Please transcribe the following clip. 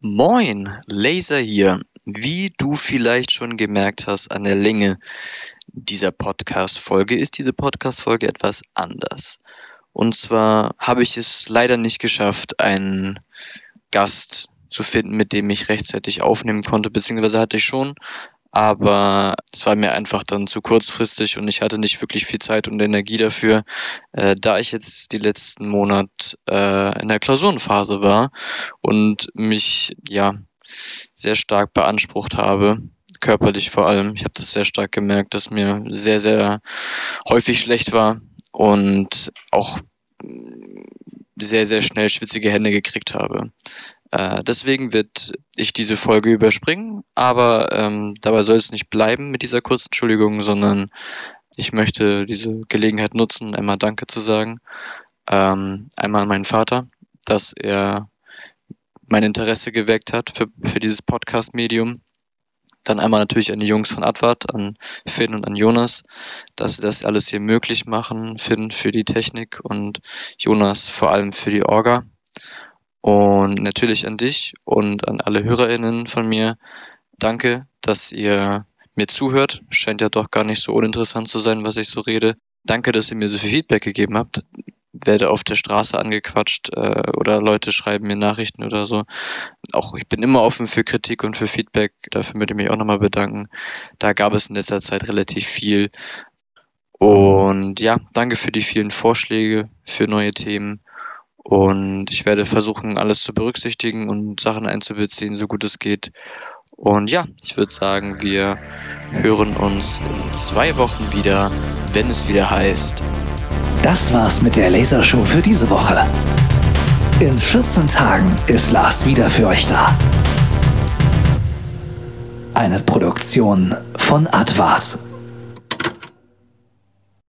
Moin, Laser hier. Wie du vielleicht schon gemerkt hast an der Länge dieser Podcast-Folge, ist diese Podcast-Folge etwas anders. Und zwar habe ich es leider nicht geschafft, einen Gast zu finden, mit dem ich rechtzeitig aufnehmen konnte, beziehungsweise hatte ich schon, aber es war mir einfach dann zu kurzfristig und ich hatte nicht wirklich viel Zeit und Energie dafür, äh, da ich jetzt die letzten Monat äh, in der Klausurenphase war und mich ja sehr stark beansprucht habe, körperlich vor allem. Ich habe das sehr stark gemerkt, dass mir sehr, sehr häufig schlecht war und auch sehr, sehr schnell schwitzige Hände gekriegt habe. Äh, deswegen wird ich diese Folge überspringen, aber ähm, dabei soll es nicht bleiben mit dieser kurzen Entschuldigung, sondern ich möchte diese Gelegenheit nutzen, einmal Danke zu sagen. Ähm, einmal an meinen Vater, dass er mein Interesse geweckt hat für, für dieses Podcast-Medium. Dann einmal natürlich an die Jungs von Advart, an Finn und an Jonas, dass sie das alles hier möglich machen. Finn für die Technik und Jonas vor allem für die Orga. Und natürlich an dich und an alle HörerInnen von mir. Danke, dass ihr mir zuhört. Scheint ja doch gar nicht so uninteressant zu sein, was ich so rede. Danke, dass ihr mir so viel Feedback gegeben habt. Werde auf der Straße angequatscht äh, oder Leute schreiben mir Nachrichten oder so. Auch ich bin immer offen für Kritik und für Feedback. Dafür möchte ich mich auch nochmal bedanken. Da gab es in letzter Zeit relativ viel. Und ja, danke für die vielen Vorschläge für neue Themen. Und ich werde versuchen, alles zu berücksichtigen und Sachen einzubeziehen, so gut es geht. Und ja, ich würde sagen, wir hören uns in zwei Wochen wieder, wenn es wieder heißt. Das war's mit der Lasershow für diese Woche. In 14 Tagen ist Lars wieder für euch da. Eine Produktion von Advart.